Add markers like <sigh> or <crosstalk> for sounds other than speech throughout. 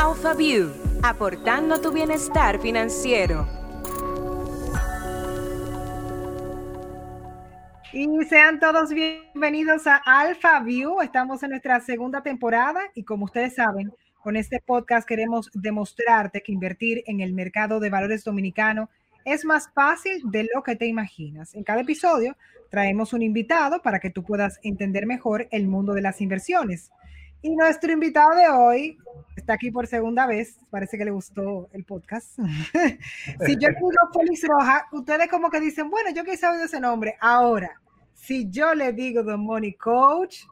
AlphaView, aportando tu bienestar financiero. Y sean todos bienvenidos a AlphaView. Estamos en nuestra segunda temporada y como ustedes saben, con este podcast queremos demostrarte que invertir en el mercado de valores dominicano es más fácil de lo que te imaginas. En cada episodio traemos un invitado para que tú puedas entender mejor el mundo de las inversiones. Y nuestro invitado de hoy está aquí por segunda vez. Parece que le gustó el podcast. <laughs> si yo digo Félix Roja, ustedes como que dicen, bueno, yo quise oír ese nombre. Ahora, si yo le digo The Money Coach,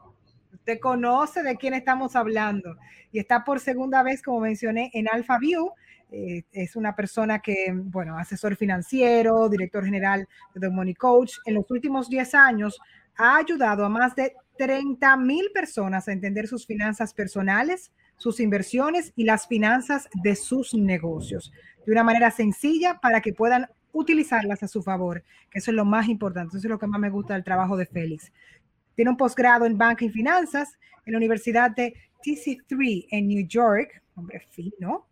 usted conoce de quién estamos hablando. Y está por segunda vez, como mencioné, en Alpha View. Eh, es una persona que, bueno, asesor financiero, director general de The Money Coach. En los últimos 10 años ha ayudado a más de 30 mil personas a entender sus finanzas personales, sus inversiones y las finanzas de sus negocios de una manera sencilla para que puedan utilizarlas a su favor, que eso es lo más importante, eso es lo que más me gusta del trabajo de Félix. Tiene un posgrado en banca y finanzas en la Universidad de TC3 en New York, hombre fino.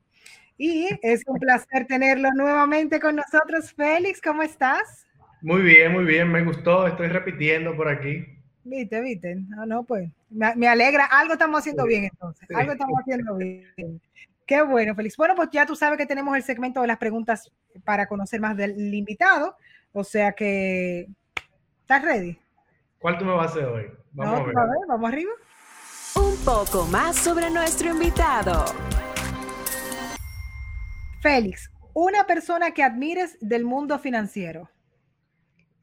Y es un placer tenerlo nuevamente con nosotros. Félix, ¿cómo estás? Muy bien, muy bien, me gustó, estoy repitiendo por aquí. Viste, viste. No, no, pues me, alegra. Algo estamos haciendo bien entonces. Algo estamos haciendo bien. Qué bueno, Félix. Bueno, pues ya tú sabes que tenemos el segmento de las preguntas para conocer más del invitado. O sea que, ¿estás ready? ¿Cuál tú me vas a hacer hoy? Vamos a, ver. a ver. Vamos arriba. Un poco más sobre nuestro invitado. Félix, una persona que admires del mundo financiero.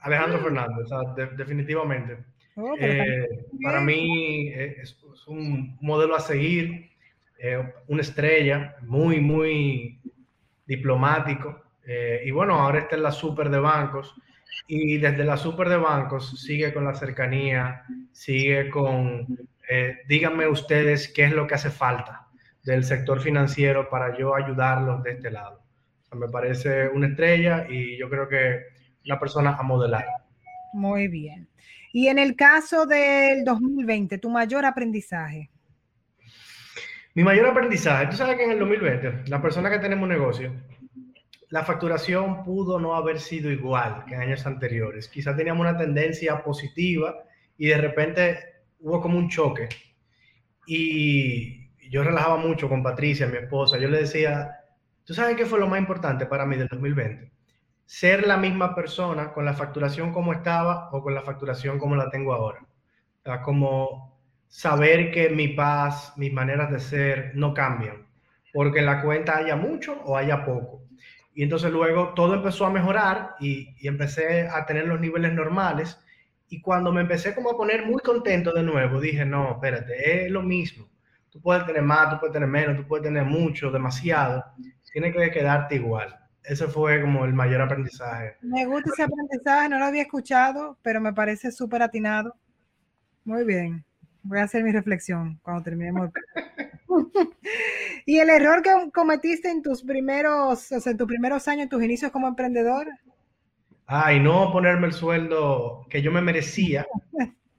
Alejandro Fernández, definitivamente. Oh, eh, para mí eh, es, un modelo a seguir, eh, una estrella, muy, muy diplomático. y bueno, ahora está en la super de bancos y desde la super de bancos sigue con la cercanía, sigue con, díganme ustedes qué es lo que hace falta del sector financiero para yo ayudarlos de este lado. me parece una estrella y yo creo que una persona a modelar. Muy bien. Y en el caso del 2020, tu mayor aprendizaje. Mi mayor aprendizaje, tú sabes que en el 2020, la persona que tenemos negocio, la facturación pudo no haber sido igual que en años anteriores. Quizás teníamos una tendencia positiva y de repente hubo como un choque. Y yo relajaba mucho con Patricia, mi esposa. Yo le decía, ¿tú sabes qué fue lo más importante para mí del 2020? Ser la misma persona con la facturación como estaba o con la facturación como la tengo ahora. como saber que mi paz, mis maneras de ser no cambian, porque en la cuenta haya mucho o haya poco. Y entonces luego todo empezó a mejorar y, y empecé a tener los niveles normales. Y cuando me empecé como a poner muy contento de nuevo, dije, no, espérate, es lo mismo. Tú puedes tener más, tú puedes tener menos, tú puedes tener mucho, demasiado. Tiene que quedarte igual ese fue como el mayor aprendizaje. Me gusta ese aprendizaje, no lo había escuchado, pero me parece súper atinado. Muy bien. Voy a hacer mi reflexión cuando terminemos. ¿Y el error que cometiste en tus primeros, o sea, en tus primeros años, en tus inicios como emprendedor? Ay, no ponerme el sueldo que yo me merecía.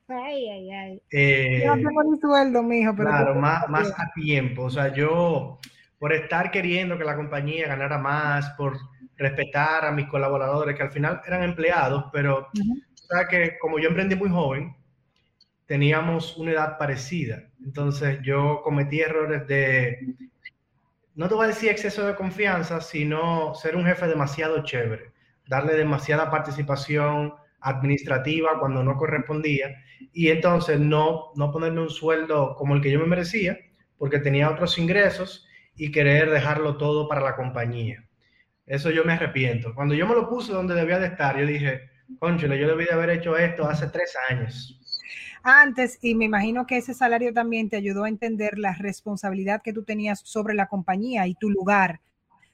ay, ay, ay. Eh, no tengo ni sueldo, mijo, pero. Claro, más, más a tiempo. O sea, yo por estar queriendo que la compañía ganara más, por respetar a mis colaboradores, que al final eran empleados, pero uh que como yo emprendí muy joven, teníamos una edad parecida. Entonces yo cometí errores de, no te voy a decir exceso de confianza, sino ser un jefe demasiado chévere, darle demasiada participación administrativa cuando no correspondía y entonces no, no ponerme un sueldo como el que yo me merecía, porque tenía otros ingresos y querer dejarlo todo para la compañía. Eso yo me arrepiento. Cuando yo me lo puse donde debía de estar, yo dije, conchole, yo debí de haber hecho esto hace tres años. Antes, y me imagino que ese salario también te ayudó a entender la responsabilidad que tú tenías sobre la compañía y tu lugar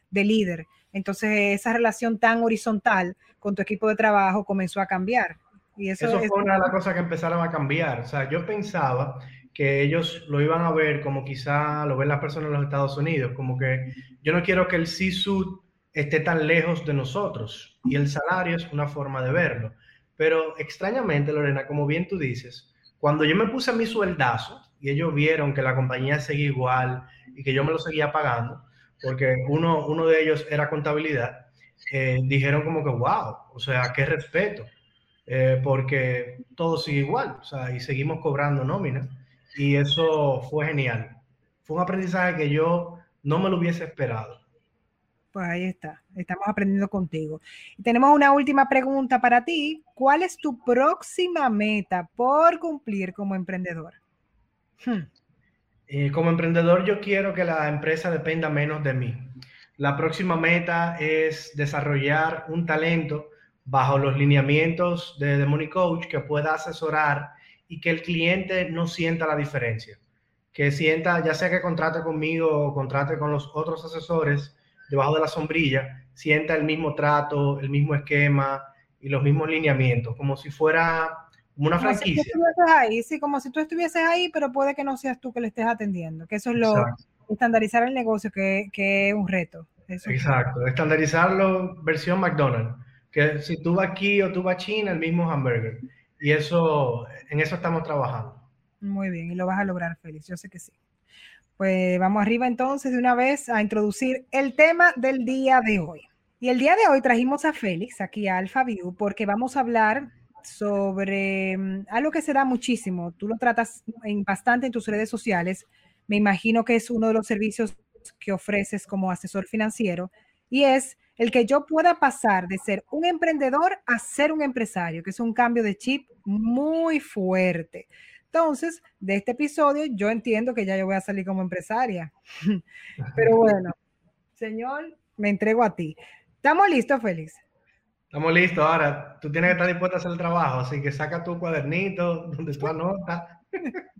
de líder. Entonces, esa relación tan horizontal con tu equipo de trabajo comenzó a cambiar. Y eso, eso fue una de las cosas que empezaron a cambiar. O sea, yo pensaba que ellos lo iban a ver como quizá lo ven las personas en los Estados Unidos, como que yo no quiero que el CISUD esté tan lejos de nosotros y el salario es una forma de verlo. Pero extrañamente, Lorena, como bien tú dices, cuando yo me puse a mi sueldazo y ellos vieron que la compañía seguía igual y que yo me lo seguía pagando, porque uno, uno de ellos era contabilidad, eh, dijeron como que, wow, o sea, qué respeto, eh, porque todo sigue igual, o sea, y seguimos cobrando nómina, y eso fue genial. Fue un aprendizaje que yo no me lo hubiese esperado. Pues ahí está, estamos aprendiendo contigo. Y tenemos una última pregunta para ti. ¿Cuál es tu próxima meta por cumplir como emprendedor? Hmm. Eh, como emprendedor yo quiero que la empresa dependa menos de mí. La próxima meta es desarrollar un talento bajo los lineamientos de The Money Coach que pueda asesorar y que el cliente no sienta la diferencia. Que sienta, ya sea que contrate conmigo o contrate con los otros asesores debajo de la sombrilla, sienta el mismo trato, el mismo esquema y los mismos lineamientos, como si fuera una franquicia. ahí, sí, como si tú estuvieses ahí, pero puede que no seas tú que le estés atendiendo, que eso es lo estandarizar el negocio, que, que es un reto. Exacto, estandarizarlo versión McDonald's, que si tú vas aquí o tú vas a China, el mismo hamburger. Y eso, en eso estamos trabajando. Muy bien, y lo vas a lograr, Félix, yo sé que sí. Pues vamos arriba entonces de una vez a introducir el tema del día de hoy. Y el día de hoy trajimos a Félix aquí a AlphaView porque vamos a hablar sobre mm, algo que se da muchísimo. Tú lo tratas en, bastante en tus redes sociales. Me imagino que es uno de los servicios que ofreces como asesor financiero y es el que yo pueda pasar de ser un emprendedor a ser un empresario, que es un cambio de chip muy fuerte. Entonces, de este episodio, yo entiendo que ya yo voy a salir como empresaria. <laughs> Pero bueno, señor, me entrego a ti. ¿Estamos listos, Félix? Estamos listos. Ahora, tú tienes que estar dispuesto a hacer el trabajo, así que saca tu cuadernito <laughs> donde tú anotas. <laughs>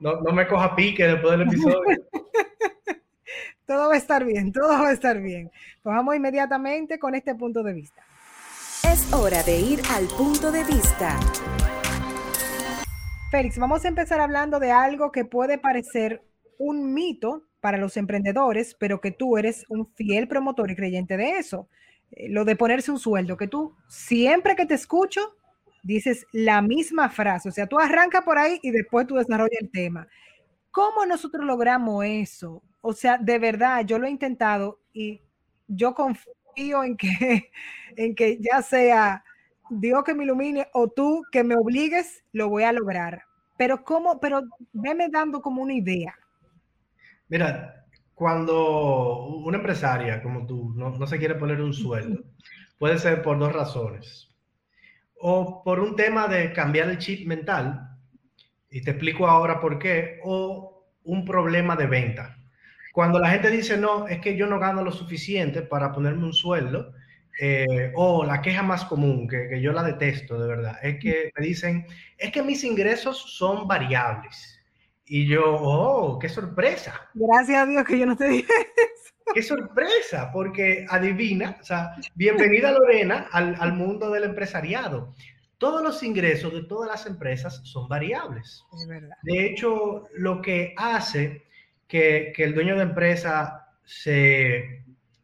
No, no me coja pique después del episodio. Todo va a estar bien, todo va a estar bien. Pues vamos inmediatamente con este punto de vista. Es hora de ir al punto de vista. Félix, vamos a empezar hablando de algo que puede parecer un mito para los emprendedores, pero que tú eres un fiel promotor y creyente de eso. Eh, lo de ponerse un sueldo, que tú siempre que te escucho dices la misma frase, o sea, tú arrancas por ahí y después tú desarrollas el tema. ¿Cómo nosotros logramos eso? O sea, de verdad, yo lo he intentado y yo confío en que, <laughs> en que ya sea Dios que me ilumine o tú que me obligues, lo voy a lograr. Pero cómo, pero veme dando como una idea. Mira, cuando una empresaria como tú no, no se quiere poner un sueldo, puede ser por dos razones. O por un tema de cambiar el chip mental, y te explico ahora por qué, o un problema de venta. Cuando la gente dice, no, es que yo no gano lo suficiente para ponerme un sueldo, eh, o la queja más común, que, que, yo la detesto de verdad, es que me dicen, es que mis ingresos son variables. Y yo, oh, qué sorpresa. Gracias a Dios que yo no te dije eso. Qué sorpresa, porque adivina, o sea, <laughs> bienvenida Lorena al, al mundo del empresariado. Todos los ingresos de todas las empresas son variables. De hecho, lo que hace que, el dueño de empresa se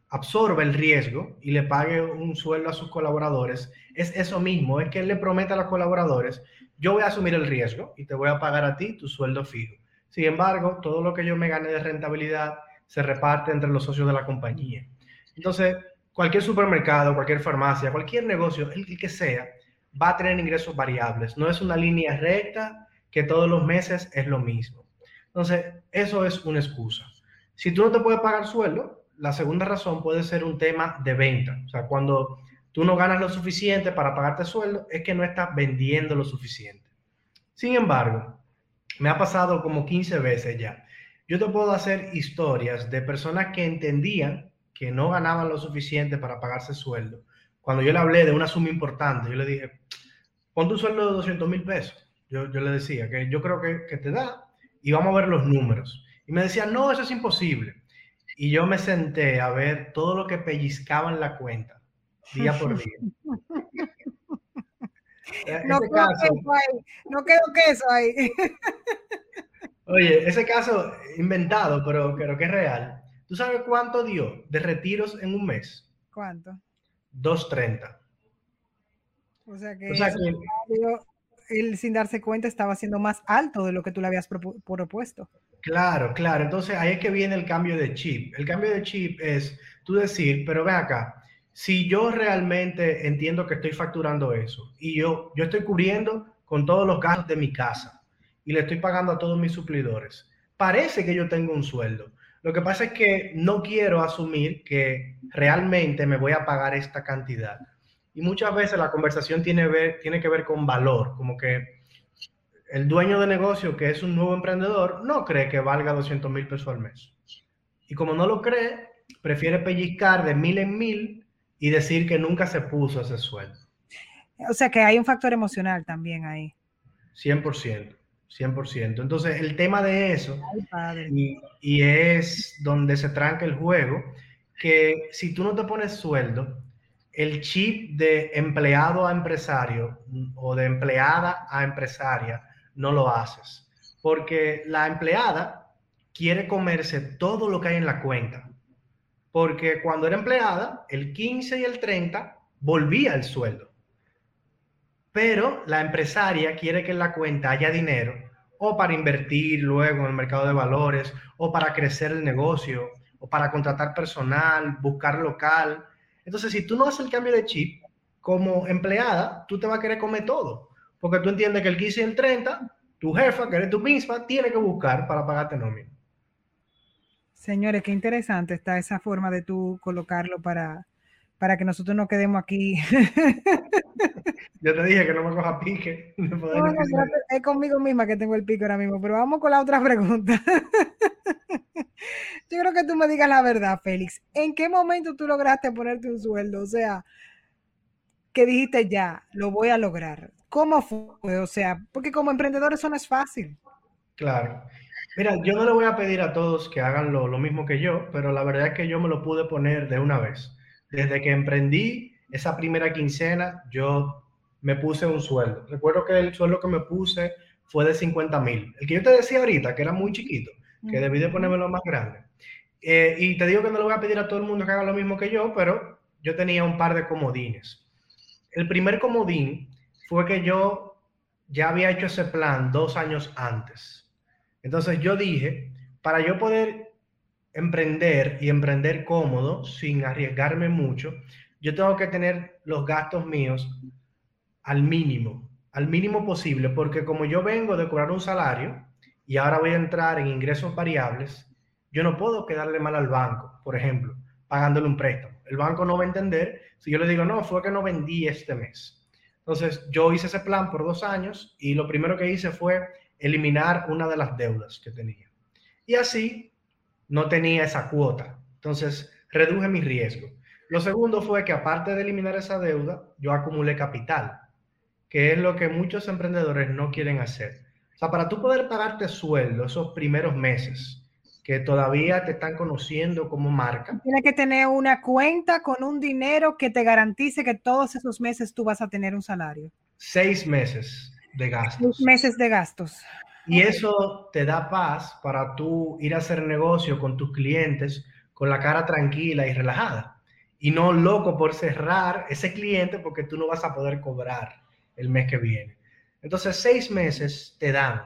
absorba el riesgo y le pague un sueldo a sus colaboradores, es eso mismo, es que él le promete a los colaboradores, yo voy a asumir el riesgo y te voy a pagar a ti tu sueldo fijo. Sin embargo, todo lo que yo me gane de rentabilidad se reparte entre los socios de la compañía. Entonces, cualquier supermercado, cualquier farmacia, cualquier negocio, el que sea, va a tener ingresos variables. No es una línea recta que todos los meses es lo mismo. Entonces, eso es una excusa. Si tú no te puedes pagar sueldo, la segunda razón puede ser un tema de venta. O sea, cuando tú no ganas lo suficiente para pagarte sueldo, es que no estás vendiendo lo suficiente. Sin embargo, me ha pasado como 15 veces ya. Yo te puedo hacer historias de personas que entendían que no ganaban lo suficiente para pagarse sueldo. Cuando yo le hablé de una suma importante, yo le dije, pon tu sueldo de 200 mil pesos. Yo, yo, le decía que yo creo que, que te da y vamos a ver los números. Y me decía, no, eso es imposible. Y yo me senté a ver todo lo que pellizcaba en la cuenta, día por día. <laughs> E-, no, quedó queso ahí. no quedó queso ahí. <laughs> Oye, ese caso inventado, pero creo que es real. ¿Tú sabes cuánto dio de retiros en un mes? ¿Cuánto? 2.30. O sea que, o sea que él sin darse cuenta estaba siendo más alto de lo que tú le habías propuesto. Claro, claro. Entonces ahí es que viene el cambio de chip. El cambio de chip es tú decir, pero ve acá, si yo realmente entiendo que estoy facturando eso y yo, yo estoy cubriendo con todos los gastos de mi casa y le estoy pagando a todos mis suplidores, parece que yo tengo un sueldo. Lo que pasa es que no quiero asumir que realmente me voy a pagar esta cantidad. Y muchas veces la conversación tiene, ver, tiene que ver con valor, como que el dueño de negocio, que es un nuevo emprendedor, no cree que valga 200 mil pesos al mes. Y como no lo cree, prefiere pellizcar de mil en mil y decir que nunca se puso ese sueldo. O sea que hay un factor emocional también ahí. 100%, 100%. Entonces el tema de eso, y, y, es donde se tranca el juego, que si tú no te pones sueldo, el chip de empleado a empresario o de empleada a empresaria no lo haces. Porque la empleada quiere comerse todo lo que hay en la cuenta. Porque cuando era empleada, el 15 y el 30 volvía el sueldo. Pero la empresaria quiere que en la cuenta haya dinero o para invertir luego en el mercado de valores o para crecer el negocio o para contratar personal, buscar local. Entonces, si tú no haces el cambio de chip como empleada, tú te vas a querer comer todo. Porque tú entiendes que el 15 y el 30, tu jefa, que eres tú misma, tiene que buscar para pagarte nómina. Señores, qué interesante está esa forma de tú colocarlo para, para que nosotros no quedemos aquí. <laughs> Yo te dije que no me coja pique. <laughs> es conmigo misma que tengo el pico ahora mismo, pero vamos con la otra <laughs> pregunta. Yo creo que tú me digas la verdad, Félix. ¿En qué momento tú lograste ponerte un sueldo? O sea, que dijiste ya, lo voy a lograr. ¿Cómo fue? O sea, porque como emprendedor eso no es fácil. Claro. Mira, yo no le voy a pedir a todos que hagan lo, mismo que yo, pero la verdad es que yo me lo pude poner de una vez. Desde que emprendí esa primera quincena, yo me puse un sueldo. Recuerdo que el sueldo que me puse fue de 50 mil. El que yo te decía ahorita, que era muy chiquito, que debí de ponérmelo más grande. Eh, y te digo que no le voy a pedir a todo el mundo que haga lo mismo que yo, pero yo tenía un par de comodines. El primer comodín fue que yo ya había hecho ese plan dos años antes. Entonces yo dije, para yo poder emprender y emprender cómodo, sin arriesgarme mucho, yo tengo que tener los gastos míos al mínimo, al mínimo posible, porque como yo vengo de cobrar un salario y ahora voy a entrar en ingresos variables, yo no puedo quedarle mal al banco, por ejemplo, pagándole un préstamo. El banco no va a entender si yo le digo, no, fue que no vendí este mes. Entonces, yo hice ese plan por dos años y lo primero que hice fue eliminar una de las deudas que tenía. Y así no tenía esa cuota. Entonces, reduje mi riesgo. Lo segundo fue que aparte de eliminar esa deuda, yo acumulé capital, que es lo que muchos emprendedores no quieren hacer. O sea, para tú poder pagarte sueldo esos primeros meses, que todavía te están conociendo como marca. Tienes que tener una cuenta con un dinero que te garantice que todos esos meses tú vas a tener un salario. Seis meses de gastos. meses de gastos. Y eso te da paz para tú ir a hacer negocio con tus clientes con la cara tranquila y relajada. Y no loco por cerrar ese cliente porque tú no vas a poder cobrar el mes que viene. Entonces, seis meses te dan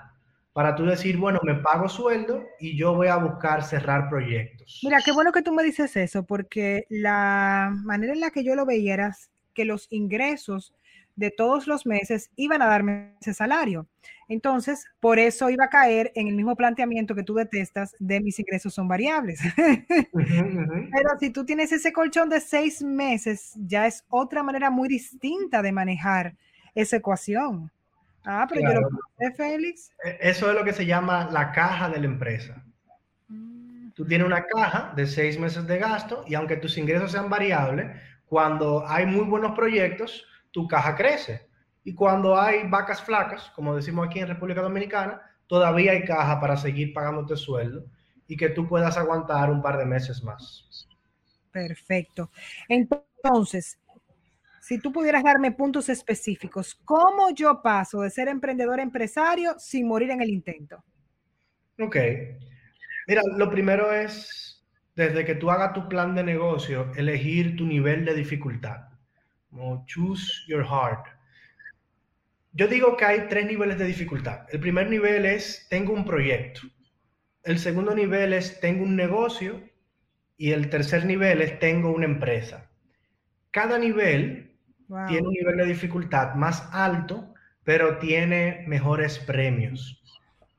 para tú decir, bueno, me pago sueldo y yo voy a buscar cerrar proyectos. Mira, qué bueno que tú me dices eso, porque la manera en la que yo lo veía era que los ingresos de todos los meses iban a darme ese salario. Entonces, por eso iba a caer en el mismo planteamiento que tú detestas de mis ingresos son variables. <laughs> Pero si tú tienes ese colchón de seis meses, ya es otra manera muy distinta de manejar esa ecuación. Ah, pero yo lo Félix. E, eso es lo que se llama la caja de la empresa. Mm. Tú tienes una caja de seis meses de gasto y aunque tus ingresos sean variables, cuando hay muy buenos proyectos, tu caja crece. Y cuando hay vacas flacas, como decimos aquí en República Dominicana, todavía hay caja para seguir pagándote sueldo y que tú puedas aguantar un par de meses más. Perfecto. Entonces, si tú pudieras darme puntos específicos, ¿cómo yo paso de ser emprendedor a empresario sin morir en el intento? Ok. Mira, lo primero es, desde que tú hagas tu plan de negocio, elegir tu nivel de dificultad choose your heart. Yo digo que hay tres niveles de dificultad. El primer nivel es tengo un proyecto. El segundo nivel es tengo un negocio. Y el tercer nivel es tengo una empresa. Cada nivel tiene un nivel de dificultad más alto, pero tiene mejores premios.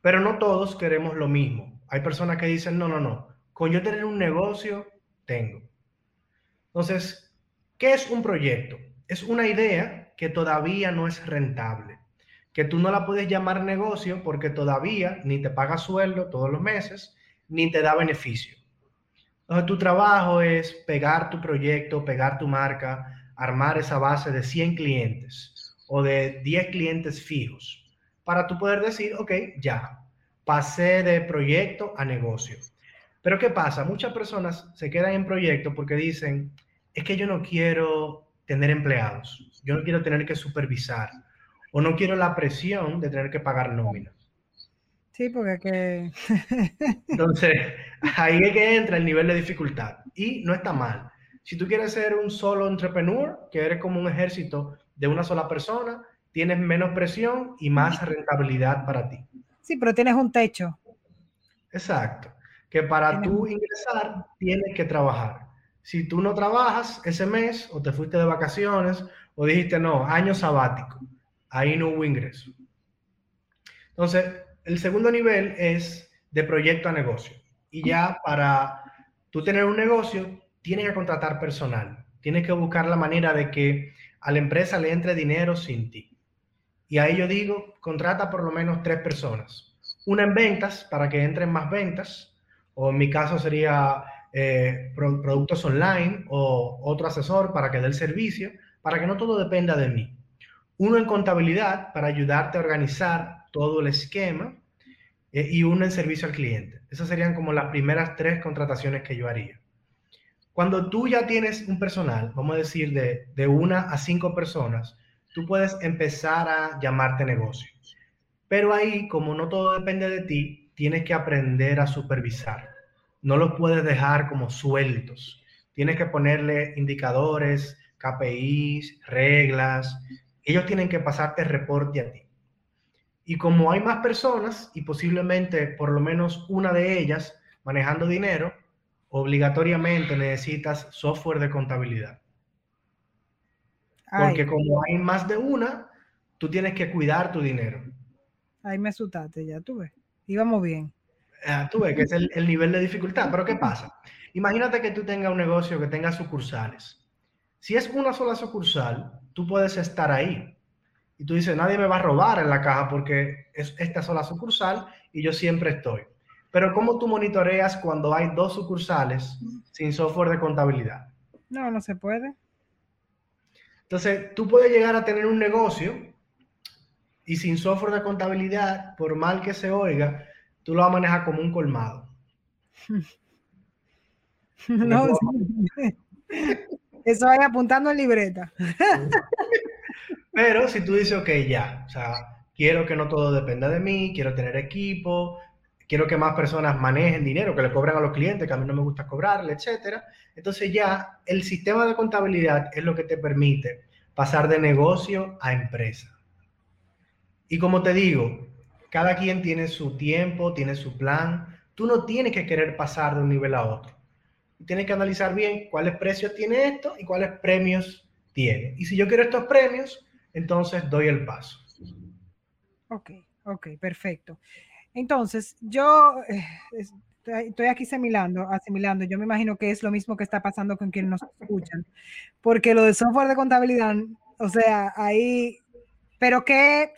Pero no todos queremos lo mismo. Hay personas que dicen, no, no, no, con yo tener un negocio, tengo. Entonces, ¿qué es un proyecto? Es una idea que todavía no es rentable, que tú no la puedes llamar negocio porque todavía ni te paga sueldo todos los meses, ni te da beneficio. Entonces, tu trabajo es pegar tu proyecto, pegar tu marca, armar esa base de 100 clientes o de 10 clientes fijos para tú poder decir, ok, ya, pasé de proyecto a negocio. Pero ¿qué pasa? Muchas personas se quedan en proyecto porque dicen, es que yo no quiero tener empleados, yo no quiero tener que supervisar o no quiero la presión de tener que pagar nómina. Sí, porque que... <laughs> Entonces, ahí es que entra el nivel de dificultad y no está mal. Si tú quieres ser un solo entrepreneur, que eres como un ejército de una sola persona, tienes menos presión y más rentabilidad para ti. Sí, pero tienes un techo. Exacto. Que para tú ingresar tienes que trabajar. Si tú no trabajas ese mes o te fuiste de vacaciones o dijiste no, año sabático, ahí no hubo ingreso. Entonces, el segundo nivel es de proyecto a negocio. Y ya para tú tener un negocio, tienes que contratar personal. Tienes que buscar la manera de que a la empresa le entre dinero sin ti. Y ahí yo digo, contrata por lo menos tres personas. Una en ventas para que entren más ventas, o en mi caso sería eh, productos online o otro asesor para que dé el servicio, para que no todo dependa de mí. Uno en contabilidad para ayudarte a organizar todo el esquema eh, y uno en servicio al cliente. Esas serían como las primeras tres contrataciones que yo haría. Cuando tú ya tienes un personal, vamos a decir de, de una a cinco personas, tú puedes empezar a llamarte negocio. Pero ahí, como no todo depende de ti, tienes que aprender a supervisar. No los puedes dejar como sueltos. Tienes que ponerle indicadores, KPIs, reglas. Ellos tienen que pasarte reporte a ti. Y como hay más personas y posiblemente por lo menos una de ellas manejando dinero, obligatoriamente necesitas software de contabilidad. Porque como hay más de una, tú tienes que cuidar tu dinero. Ahí me asustaste, ya tú ves. Íbamos bien. Ah, tú ves que es el, el, nivel de dificultad. Pero ¿qué pasa? Imagínate que tú tengas un negocio que tenga sucursales. Si es una sola sucursal, tú puedes estar ahí. Y tú dices, nadie me va a robar en la caja porque es esta sola sucursal y yo siempre estoy. Pero ¿cómo tú monitoreas cuando hay dos sucursales sin software de contabilidad? No, no se puede. Entonces, tú puedes llegar a tener un negocio y sin software de contabilidad, por mal que se oiga, tú lo vas a manejar como un colmado. <laughs> No, eso vaya apuntando en libreta. <laughs> Pero si tú dices, ok, ya, o sea, quiero que no todo dependa de mí, quiero tener equipo, quiero que más personas manejen dinero, que le cobren a los clientes, que a mí no me gusta cobrarle, etcétera. Entonces ya el sistema de contabilidad es lo que te permite pasar de negocio a empresa. Y como te digo, cada quien tiene su tiempo, tiene su plan. Tú no tienes que querer pasar de un nivel a otro. Tienes que analizar bien cuáles precios tiene esto y cuáles premios tiene. Y si yo quiero estos premios, entonces doy el paso. Ok, ok, perfecto. Entonces, yo eh, estoy aquí asimilando, asimilando. Yo me imagino que es lo mismo que está pasando con quienes nos escuchan, porque lo de software de contabilidad, o sea, ahí, pero qué,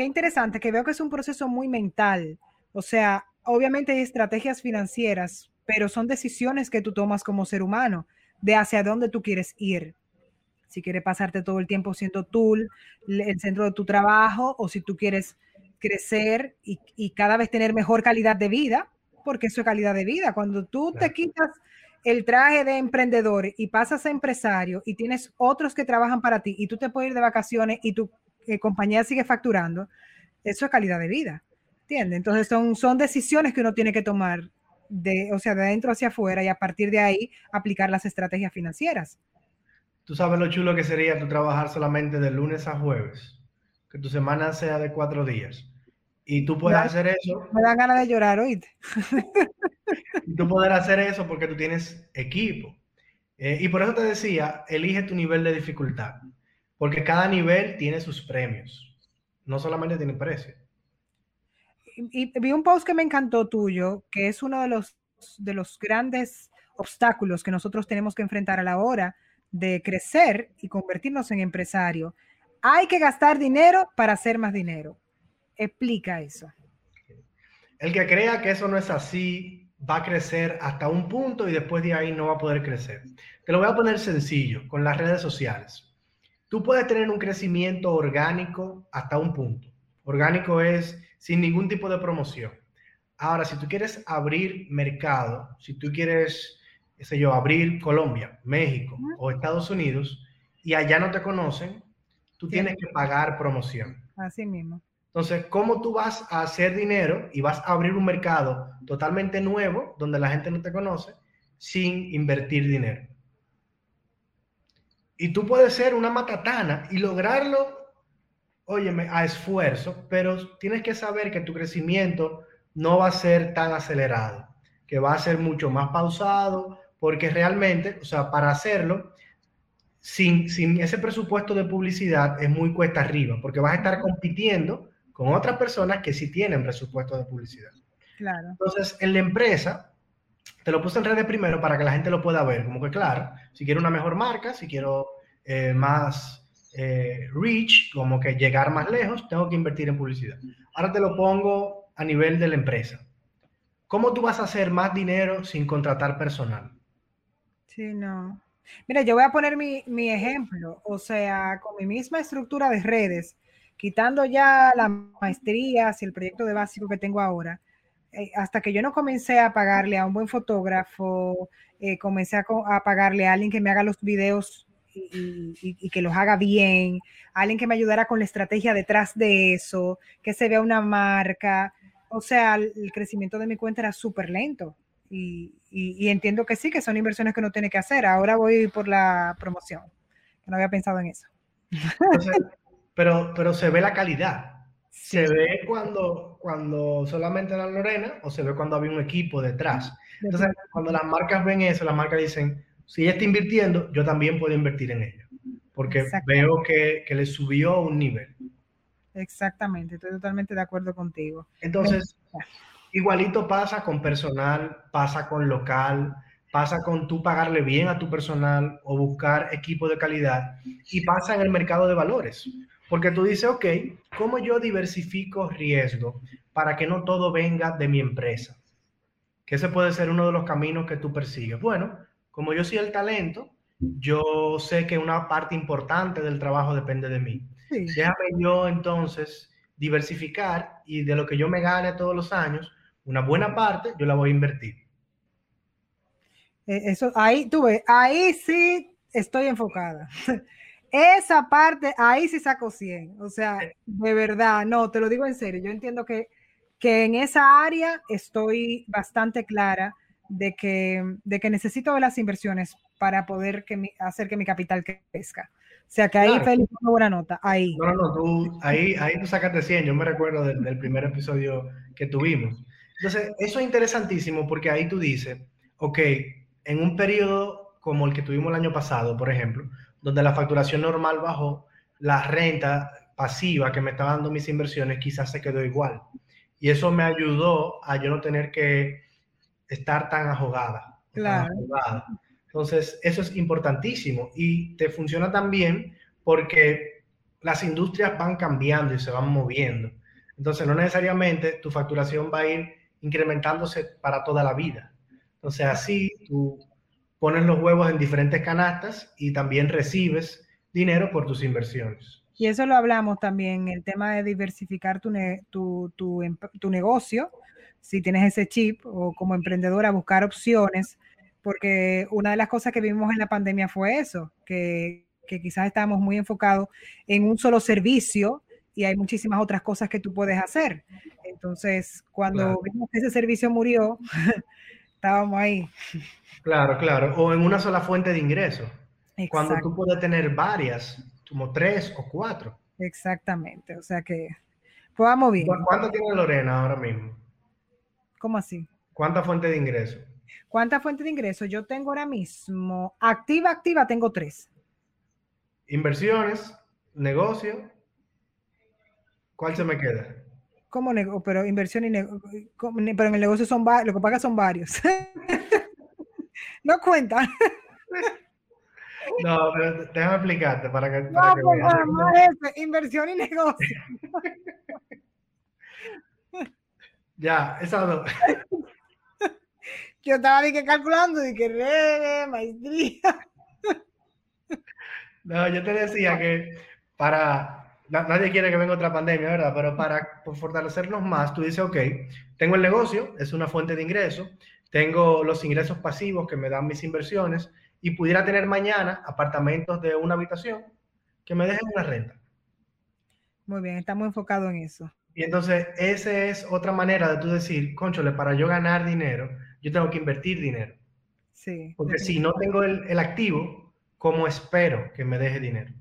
qué interesante, que veo que es un proceso muy mental. O sea, obviamente hay estrategias financieras, pero son decisiones que tú tomas como ser humano de hacia dónde tú quieres ir. Si quieres pasarte todo el tiempo siendo tú el centro de tu trabajo o si tú quieres crecer y, cada vez tener mejor calidad de vida, porque eso es calidad de vida. Cuando tú te quitas el traje de emprendedor y pasas a empresario y tienes otros que trabajan para ti y tú te puedes ir de vacaciones y tu eh, compañía sigue facturando, eso es calidad de vida. ¿Entiendes? Entonces son, son decisiones que uno tiene que tomar de, o sea, de adentro hacia afuera y a partir de ahí aplicar las estrategias financieras. Tú sabes lo chulo que sería tú trabajar solamente de lunes a jueves que tu semana sea de cuatro días. Y tú puedes hacer eso. Me da ganas de llorar, oíste. <laughs> y tú puedes hacer eso porque tú tienes equipo. Eh, y por eso te decía, elige tu nivel de dificultad, porque cada nivel tiene sus premios, no solamente tiene precio. Y, vi un post que me encantó tuyo, que es uno de los, de los grandes obstáculos que nosotros tenemos que enfrentar a la hora de crecer y convertirnos en empresario. Hay que gastar dinero para hacer más dinero. Explica eso. El que crea que eso no es así va a crecer hasta un punto y después de ahí no va a poder crecer. Te lo voy a poner sencillo con las redes sociales. Tú puedes tener un crecimiento orgánico hasta un punto. Orgánico es sin ningún tipo de promoción. Ahora, si tú quieres abrir mercado, si tú quieres, qué sé yo, abrir Colombia, México o Estados Unidos y allá no te conocen, tú tienes que pagar promoción. Así mismo. Entonces, ¿cómo tú vas a hacer dinero y vas a abrir un mercado totalmente nuevo donde la gente no te conoce sin invertir dinero? Y tú puedes ser una matatana y lograrlo, óyeme, a esfuerzo, pero tienes que saber que tu crecimiento no va a ser tan acelerado, que va a ser mucho más pausado, porque realmente, o sea, para hacerlo, sin, sin ese presupuesto de publicidad es muy cuesta arriba, porque vas a estar compitiendo con otras personas que sí tienen presupuesto de publicidad. Claro. Entonces, en la empresa, te lo puse en redes primero para que la gente lo pueda ver, como que claro, si quiero una mejor marca, si quiero eh, más eh, reach, como que llegar más lejos, tengo que invertir en publicidad. Ahora te lo pongo a nivel de la empresa. ¿Cómo tú vas a hacer más dinero sin contratar personal? Sí, no. Mira, yo voy a poner mi, mi ejemplo, o sea, con mi misma estructura de redes, quitando ya las maestrías y el proyecto de básico que tengo ahora, eh, hasta que yo no comencé a pagarle a un buen fotógrafo, eh, comencé a, pagarle a alguien que me haga los videos y, que los haga bien, alguien que me ayudara con la estrategia detrás de eso, que se vea una marca. O sea, el crecimiento de mi cuenta era súper lento. Y, entiendo que sí, que son inversiones que uno tiene que hacer. Ahora voy por la promoción. No había pensado en eso pero, pero se ve la calidad. Se ve cuando, cuando solamente era Lorena o se ve cuando había un equipo detrás. Entonces, cuando las marcas ven eso, las marcas dicen, si ella está invirtiendo, yo también puedo invertir en ella, porque veo que, que le subió un nivel. Exactamente, estoy totalmente de acuerdo contigo. Entonces, igualito pasa con personal, pasa con local, pasa con tú pagarle bien a tu personal o buscar equipo de calidad y pasa en el mercado de valores. Porque tú dices, ok, ¿cómo yo diversifico riesgo para que no todo venga de mi empresa? Que ese puede ser uno de los caminos que tú persigues. Bueno, como yo soy el talento, yo sé que una parte importante del trabajo depende de mí. Déjame yo entonces diversificar y de lo que yo me gane todos los años, una buena parte yo la voy a invertir. Eh, eso, ahí tuve, ahí sí estoy enfocada. <laughs> Esa parte, ahí sí saco 100. O sea, de verdad, no, te lo digo en serio. Yo entiendo que, que en esa área estoy bastante clara de que, de que necesito las inversiones para poder que hacer que mi capital crezca. O sea, que ahí Felipe una buena nota, ahí. No, no, tú, ahí, ahí tú sacaste 100. Yo me recuerdo del, del primer episodio que tuvimos. Entonces, eso es interesantísimo porque ahí tú dices, ok, en un periodo como el que tuvimos el año pasado, por ejemplo, donde la facturación normal bajó, la renta pasiva que me estaba dando mis inversiones quizás se quedó igual. Y eso me ayudó a yo no tener que estar tan ahogada. Claro. Entonces, eso es importantísimo y te funciona también porque las industrias van cambiando y se van moviendo. Entonces, no necesariamente tu facturación va a ir incrementándose para toda la vida. Entonces, así tú pones los huevos en diferentes canastas y también recibes dinero por tus inversiones. Y eso lo hablamos también, el tema de diversificar tu, tu, tu, tu, negocio, si tienes ese chip o como emprendedora buscar opciones, porque una de las cosas que vimos en la pandemia fue eso, que, que quizás estábamos muy enfocados en un solo servicio y hay muchísimas otras cosas que tú puedes hacer. Entonces, cuando vimos que ese servicio murió, <laughs> estábamos ahí. Claro, claro. O en una sola fuente de ingreso. Cuando tú puedes tener varias, como tres o cuatro. Exactamente, o sea que, pues vamos bien. ¿Cuánto tiene Lorena ahora mismo? ¿Cómo así? ¿Cuánta fuente de ingreso? ¿Cuánta fuente de ingreso? Yo tengo ahora mismo, activa, activa, tengo tres. Inversiones, negocio. ¿Cuál se me queda? ¿Cómo negocio? Pero inversión y negocio. Pero en el negocio son varios, lo que paga son varios. <laughs> no cuenta. No, pero déjame explicarte para que. no, que pues, inversión y negocio. <laughs> ya, esas dos. <laughs> Yo estaba que calculando y que redes, maestría. No, yo te decía que para, nadie quiere que venga otra pandemia, ¿verdad? Pero para fortalecernos más, tú dices, ok, tengo el negocio, es una fuente de ingreso, tengo los ingresos pasivos que me dan mis inversiones y pudiera tener mañana apartamentos de una habitación que me dejen una renta. Muy bien, estamos enfocados en eso. Y entonces, esa es otra manera de tú decir, conchole, para yo ganar dinero, yo tengo que invertir dinero. Sí. Porque si no tengo el, el activo, ¿cómo espero que me deje dinero?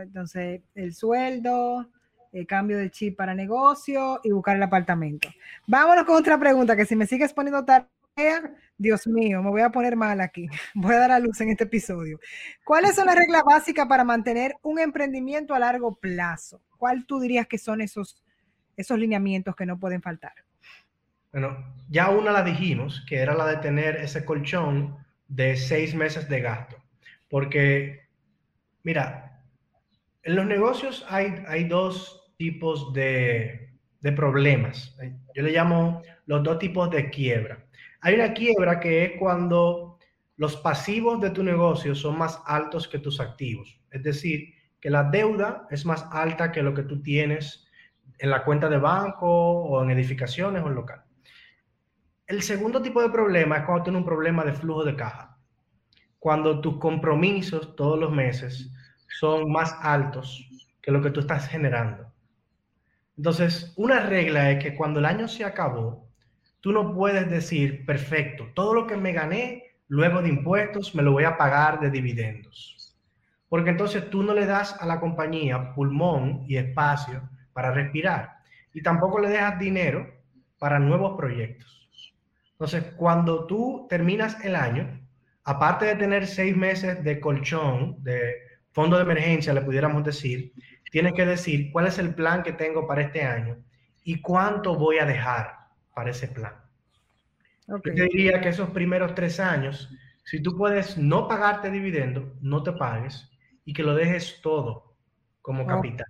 Entonces, el sueldo, el cambio de chip para negocio y buscar el apartamento. Vámonos con otra pregunta, que si me sigues poniendo tarea, Dios mío, me voy a poner mal aquí. <laughs> Voy a dar a luz en este episodio. ¿Cuáles son las reglas básicas para mantener un emprendimiento a largo plazo? ¿Cuál tú dirías que son esos, esos lineamientos que no pueden faltar? Bueno, ya una la dijimos, que era la de tener ese colchón de seis meses de gasto. Porque, mira, en los negocios hay, dos tipos de, de problemas. Yo le llamo los dos tipos de quiebra. Hay una quiebra que es cuando los pasivos de tu negocio son más altos que tus activos. Es decir, que la deuda es más alta que lo que tú tienes en la cuenta de banco o en edificaciones o en local. El segundo tipo de problema es cuando tienes un problema de flujo de caja. Cuando tus compromisos todos los meses son más altos que lo que tú estás generando. Entonces, una regla es que cuando el año se acabó, tú no puedes decir, perfecto, todo lo que me gané luego de impuestos me lo voy a pagar de dividendos. Porque entonces tú no le das a la compañía pulmón y espacio para respirar. Y tampoco le dejas dinero para nuevos proyectos. Entonces, cuando tú terminas el año, aparte de tener seis meses de colchón, de fondo de emergencia, le pudiéramos decir, tienes que decir cuál es el plan que tengo para este año y cuánto voy a dejar para ese plan. Yo te diría que esos primeros tres años, si tú puedes no pagarte dividendo, no te pagues y que lo dejes todo como capital.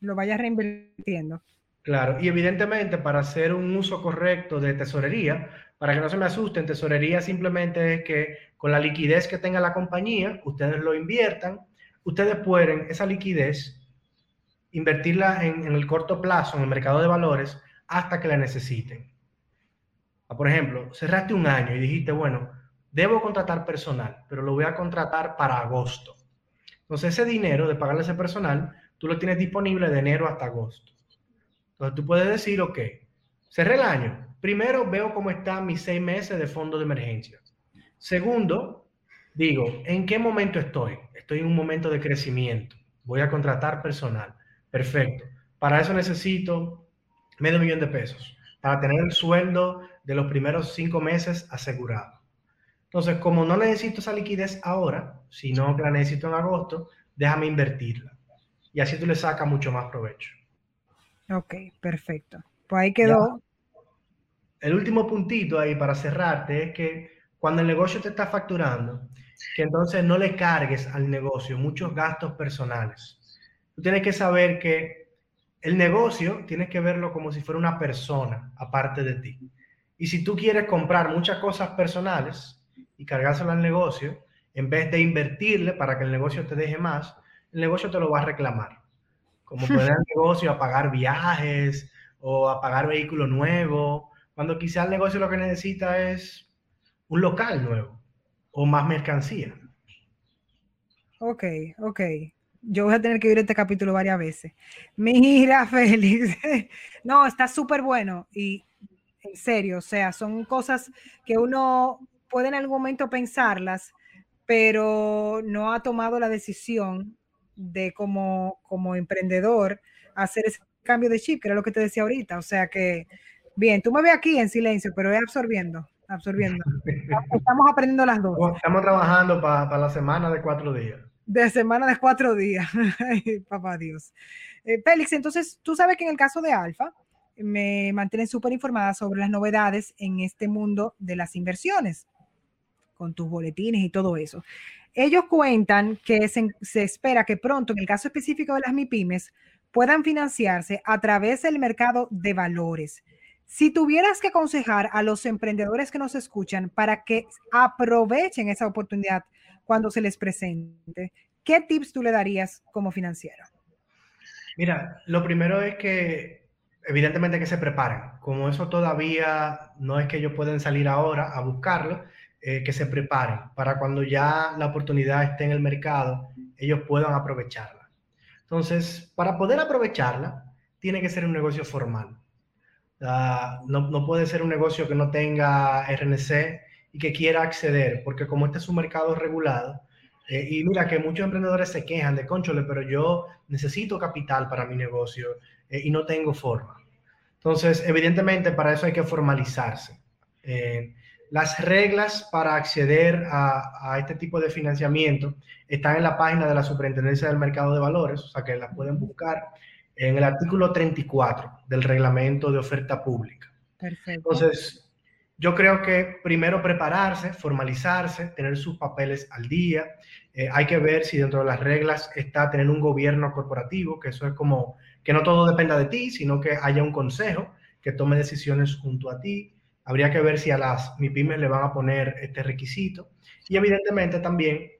Lo vayas reinvirtiendo. Claro, y evidentemente para hacer un uso correcto de tesorería, para que no se me asusten, tesorería simplemente es que con la liquidez que tenga la compañía, ustedes lo inviertan, ustedes pueden esa liquidez invertirla en, el corto plazo en el mercado de valores hasta que la necesiten. Ah, por ejemplo, cerraste un año y dijiste, bueno, debo contratar personal, pero lo voy a contratar para agosto. Entonces ese dinero de pagarle ese personal, tú lo tienes disponible de enero hasta agosto. Entonces tú puedes decir, ok, cerré el año. Primero veo cómo están mis seis meses de fondo de emergencia. Segundo, digo, ¿en qué momento estoy? Estoy en un momento de crecimiento. Voy a contratar personal. Perfecto. Para eso necesito medio millón de pesos para tener el sueldo de los primeros cinco meses asegurado. Entonces, como no necesito esa liquidez ahora, sino que la necesito en agosto, déjame invertirla. Y así tú le sacas mucho más provecho. Ok, perfecto. Pues ahí quedó. El último puntito ahí para cerrarte es que cuando el negocio te está facturando, que entonces no le cargues al negocio muchos gastos personales. Tú tienes que saber que el negocio tienes que verlo como si fuera una persona aparte de ti. Y si tú quieres comprar muchas cosas personales y cargárselo al negocio, en vez de invertirle para que el negocio te deje más, el negocio te lo va a reclamar como <laughs> poner el negocio a pagar viajes o a pagar vehículo nuevo, cuando quizá el negocio lo que necesita es un local nuevo o más mercancía. Ok, ok. Yo voy a tener que oír este capítulo varias veces. Mira, <laughs> Félix. no, está súper bueno y en serio, o sea, son cosas que uno puede en algún momento pensarlas, pero no ha tomado la decisión de como, como emprendedor hacer ese cambio de chip, que era lo que te decía ahorita. O sea que, bien, tú me ves aquí en silencio, pero es absorbiendo, absorbiendo. <laughs> Estamos aprendiendo las dos. Estamos trabajando para la semana de cuatro días. De semana de cuatro días. <laughs> papá Dios. Eh, Félix, entonces tú sabes que en el caso de Alfa, me mantienen súper informada sobre las novedades en este mundo de las inversiones, con tus boletines y todo eso. Ellos cuentan que se, se, espera que pronto, en el caso específico de las MIPIMES, puedan financiarse a través del mercado de valores. Si tuvieras que aconsejar a los emprendedores que nos escuchan para que aprovechen esa oportunidad cuando se les presente, ¿qué tips tú le darías como financiero? Mira, lo primero es que evidentemente que se preparen. Como eso todavía no es que ellos pueden salir ahora a buscarlo, eh, que se preparen para cuando ya la oportunidad esté en el mercado, ellos puedan aprovecharla. Entonces, para poder aprovecharla, tiene que ser un negocio formal. No, no, puede ser un negocio que no tenga RNC y que quiera acceder, porque como este es un mercado regulado, eh, y mira que muchos emprendedores se quejan de, conchole, pero yo necesito capital para mi negocio eh, y no tengo forma. Entonces, evidentemente, para eso hay que formalizarse. Eh, las reglas para acceder a, a, este tipo de financiamiento están en la página de la Superintendencia del Mercado de Valores, o sea que las pueden buscar en el artículo 34 del reglamento de oferta pública. Perfecto. Entonces, yo creo que primero prepararse, formalizarse, tener sus papeles al día. Eh, hay que ver si dentro de las reglas está tener un gobierno corporativo, que eso es como que no todo dependa de ti, sino que haya un consejo que tome decisiones junto a ti. Habría que ver si a las MIPIMES le van a poner este requisito. Y evidentemente también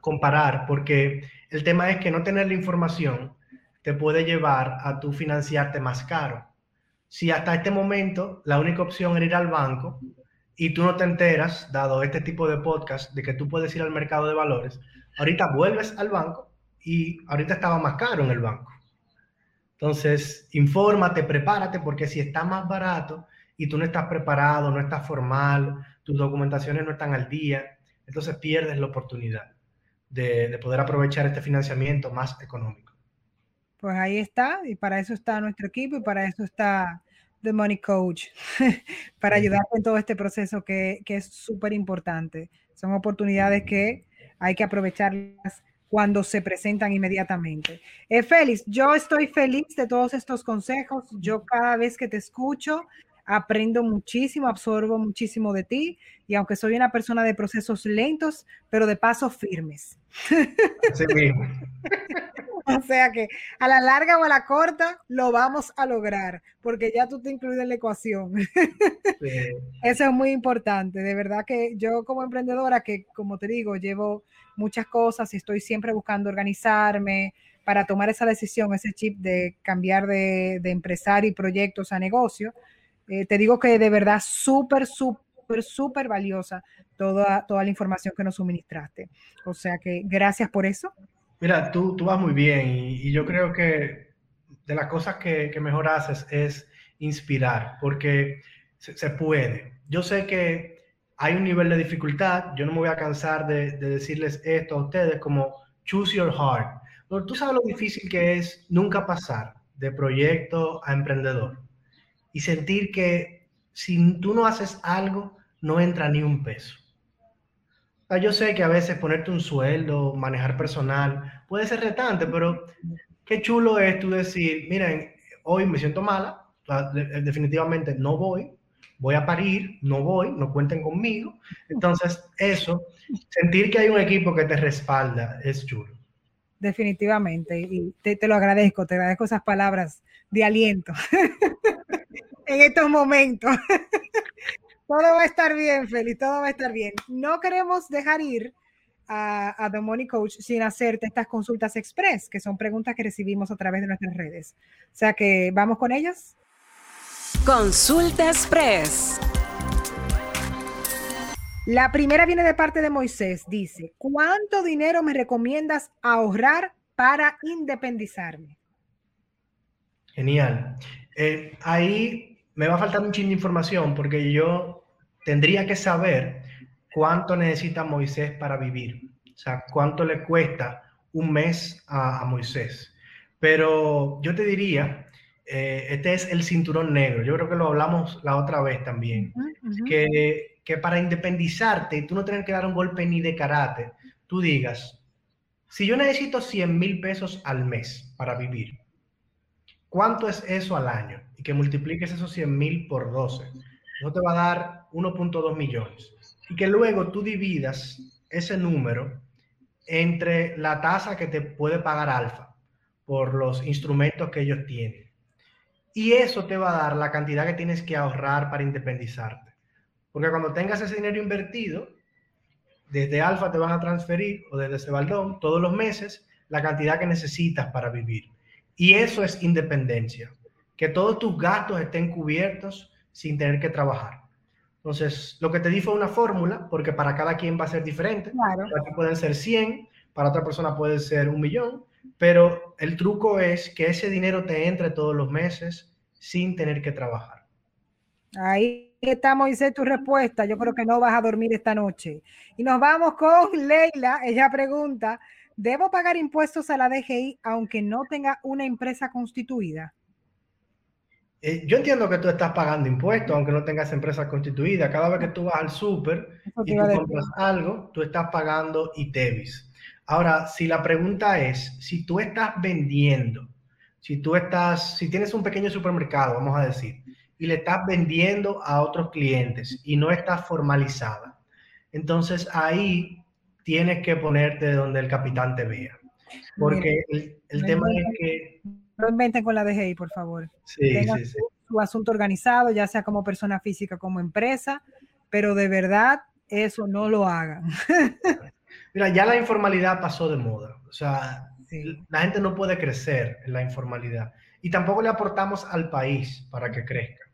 comparar, porque el tema es que no tener la información te puede llevar a tu financiarte más caro si hasta este momento la única opción era ir al banco y tú no te enteras, dado este tipo de podcast, de que tú puedes ir al mercado de valores, ahorita vuelves al banco y ahorita estaba más caro en el banco. Entonces, infórmate, prepárate, porque si está más barato y tú no estás preparado, no estás formal, tus documentaciones no están al día, entonces pierdes la oportunidad de, de poder aprovechar este financiamiento más económico. Pues ahí está, y para eso está nuestro equipo y para eso está The Money Coach, <laughs> para ayudarte en todo este proceso que, que es súper importante. Son oportunidades que hay que aprovecharlas cuando se presentan inmediatamente. Eh, Félix, yo estoy feliz de todos estos consejos. Yo cada vez que te escucho, aprendo muchísimo, absorbo muchísimo de ti y aunque soy una persona de procesos lentos, pero de pasos firmes. Sí mismo. <laughs> <laughs> o sea que a la larga o a la corta lo vamos a lograr, porque ya tú te incluyes en la ecuación. <laughs> Eso es muy importante. De verdad que yo como emprendedora, que como te digo, llevo muchas cosas y estoy siempre buscando organizarme para tomar esa decisión, ese chip de cambiar de, de empresario y proyectos a negocio. Eh, te digo que de verdad súper, súper, súper valiosa toda, toda la información que nos suministraste. O sea que gracias por eso. Mira, tú, tú vas muy bien y, yo creo que de las cosas que, mejor haces es inspirar, porque se, puede. Yo sé que hay un nivel de dificultad, yo no me voy a cansar de, de decirles esto a ustedes como choose your heart. Pero tú sabes lo difícil que es nunca pasar de proyecto a emprendedor y sentir que si tú no haces algo, no entra ni un peso. Yo sé que a veces ponerte un sueldo, manejar personal, puede ser retante, pero qué chulo es tú decir, miren, hoy me siento mala, definitivamente no voy, voy a parir, no voy, no cuenten conmigo. Entonces, eso, sentir que hay un equipo que te respalda, es chulo. Definitivamente, y te, te lo agradezco, te agradezco esas palabras de aliento. <laughs> en estos momentos. Todo va a estar bien, Feli, todo va a estar bien. No queremos dejar ir a, a, The Money Coach sin hacerte estas consultas express, que son preguntas que recibimos a través de nuestras redes. O sea que vamos con ellas. Consulta express. La primera viene de parte de Moisés. Dice, ¿cuánto dinero me recomiendas ahorrar para independizarme? Genial. Eh, ahí me va a faltar un chingo de información porque yo tendría que saber cuánto necesita Moisés para vivir. O sea, cuánto le cuesta un mes a, Moisés. Pero yo te diría, eh, este es el cinturón negro. Yo creo que lo hablamos la otra vez también. que, que, para independizarte, tú no tener que dar un golpe ni de karate, tú digas, si yo necesito 100 mil pesos al mes para vivir, ¿cuánto es eso al año? Y que multipliques esos 100 mil por 12. Eso te va a dar 1.2 millones. Y que luego tú dividas ese número entre la tasa que te puede pagar Alfa por los instrumentos que ellos tienen. Y eso te va a dar la cantidad que tienes que ahorrar para independizarte. Porque cuando tengas ese dinero invertido, desde Alfa te van a transferir o desde Cebaldón todos los meses la cantidad que necesitas para vivir. Y eso es independencia. Que todos tus gastos estén cubiertos sin tener que trabajar. Entonces, lo que te di fue una fórmula, porque para cada quien va a ser diferente. Claro. Para ti pueden ser 100, para otra persona puede ser un millón, pero el truco es que ese dinero te entre todos los meses sin tener que trabajar. Ahí está, Moisés, tu respuesta. Yo creo que no vas a dormir esta noche. Y nos vamos con Leila. Ella pregunta, ¿debo pagar impuestos a la DGI aunque no tenga una empresa constituida? Eh, yo entiendo que tú estás pagando impuestos, aunque no tengas empresa constituida. Cada vez que tú vas al súper y tú compras algo, tú estás pagando ITEVIS. Ahora, si la pregunta es, si tú estás vendiendo, si tú estás, si tienes un pequeño supermercado, vamos a decir, y le estás vendiendo a otros clientes y no estás formalizada, entonces ahí tienes que ponerte donde el capitán te vea. Porque el tema es que no inventen con la DGI, por favor. Sí, sí, sí. Su, asunto organizado, ya sea como persona física, como empresa, pero de verdad eso no lo hagan. <laughs> Mira, ya la informalidad pasó de moda. O sea, la gente no puede crecer en la informalidad y tampoco le aportamos al país para que crezca.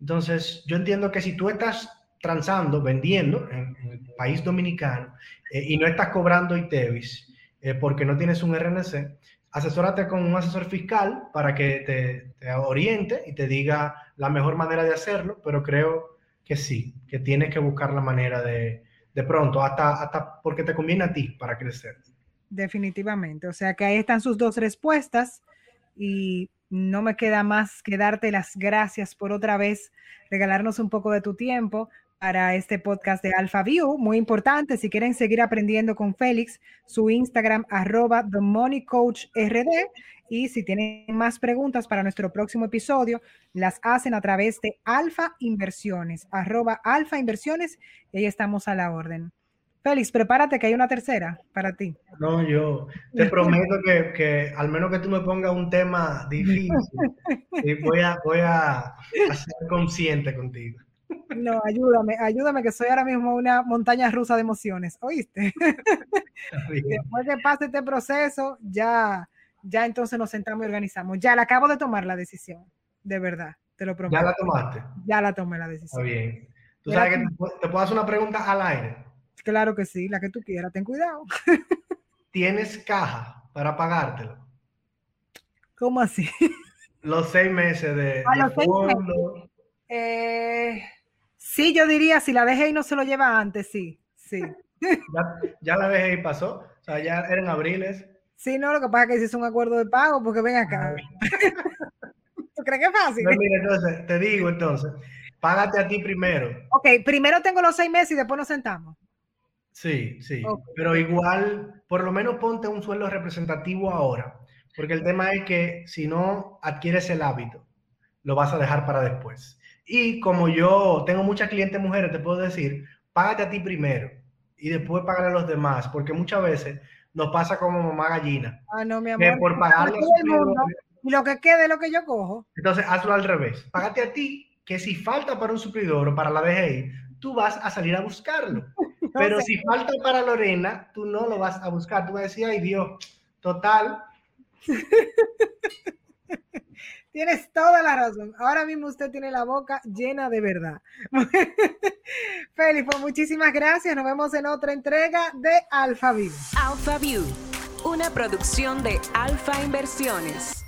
Entonces, yo entiendo que si tú estás transando, vendiendo en, el país dominicano eh, y no estás cobrando ITEVIS eh, porque no tienes un RNC, asesórate con un asesor fiscal para que te, oriente y te diga la mejor manera de hacerlo, pero creo que sí, que tienes que buscar la manera de, pronto, hasta, hasta porque te conviene a ti para crecer. Definitivamente, o sea que ahí están sus dos respuestas y no me queda más que darte las gracias por otra vez regalarnos un poco de tu tiempo para este podcast de Alpha View. Muy importante, si quieren seguir aprendiendo con Félix, su Instagram arroba The Money Coach RD. Y si tienen más preguntas para nuestro próximo episodio, las hacen a través de Alfa Inversiones, arroba Alfa Inversiones, y ahí estamos a la orden. Félix, prepárate que hay una tercera para ti. No, yo te <laughs> prometo que, que al menos que tú me pongas un tema difícil, <laughs> voy a, voy a ser consciente contigo. No, ayúdame, ayúdame, que soy ahora mismo una montaña rusa de emociones, ¿oíste? <laughs> Después que pase este proceso, ya, ya entonces nos sentamos y organizamos. Ya la acabo de tomar la decisión, de verdad, te lo prometo. ¿Ya la tomaste? Ya la tomé la decisión. Está bien. ¿Tú sabes que te, puedo hacer una pregunta al aire? Claro que sí, la que tú quieras, ten cuidado. <laughs> ¿Tienes caja para pagártelo? ¿Cómo así? Los seis meses de, fondo. Eh, Sí, yo diría, si la dejé y no se lo lleva antes, sí, sí. <laughs> Ya, la dejé y pasó, o sea, ya eran abriles. Sí, no, lo que pasa es que hiciste un acuerdo de pago, porque ven acá. <laughs> ¿Tú crees que es fácil? No, mira, entonces, te digo entonces, págate a ti primero. Ok, primero tengo los seis meses y después nos sentamos. Sí, sí, pero igual, por lo menos ponte un sueldo representativo ahora, porque el tema es que si no adquieres el hábito, lo vas a dejar para después. Y como yo tengo muchas clientes mujeres, te puedo decir, págate a ti primero y después págale a los demás, porque muchas veces nos pasa como mamá gallina. Ah, no, mi amor. por pagarle y lo que quede lo que yo cojo. Entonces, hazlo al revés. Págate a ti, que si falta para un suplidor o para la DGI, tú vas a salir a buscarlo. <laughs> Pero si falta para Lorena, tú no lo vas a buscar. Tú vas a decir, ay Dios, total. <laughs> Tienes toda la razón. Ahora mismo usted tiene la boca llena de verdad. <laughs> Felipe, pues muchísimas gracias. Nos vemos en otra entrega de Alpha View. Alpha View, una producción de Alfa Inversiones.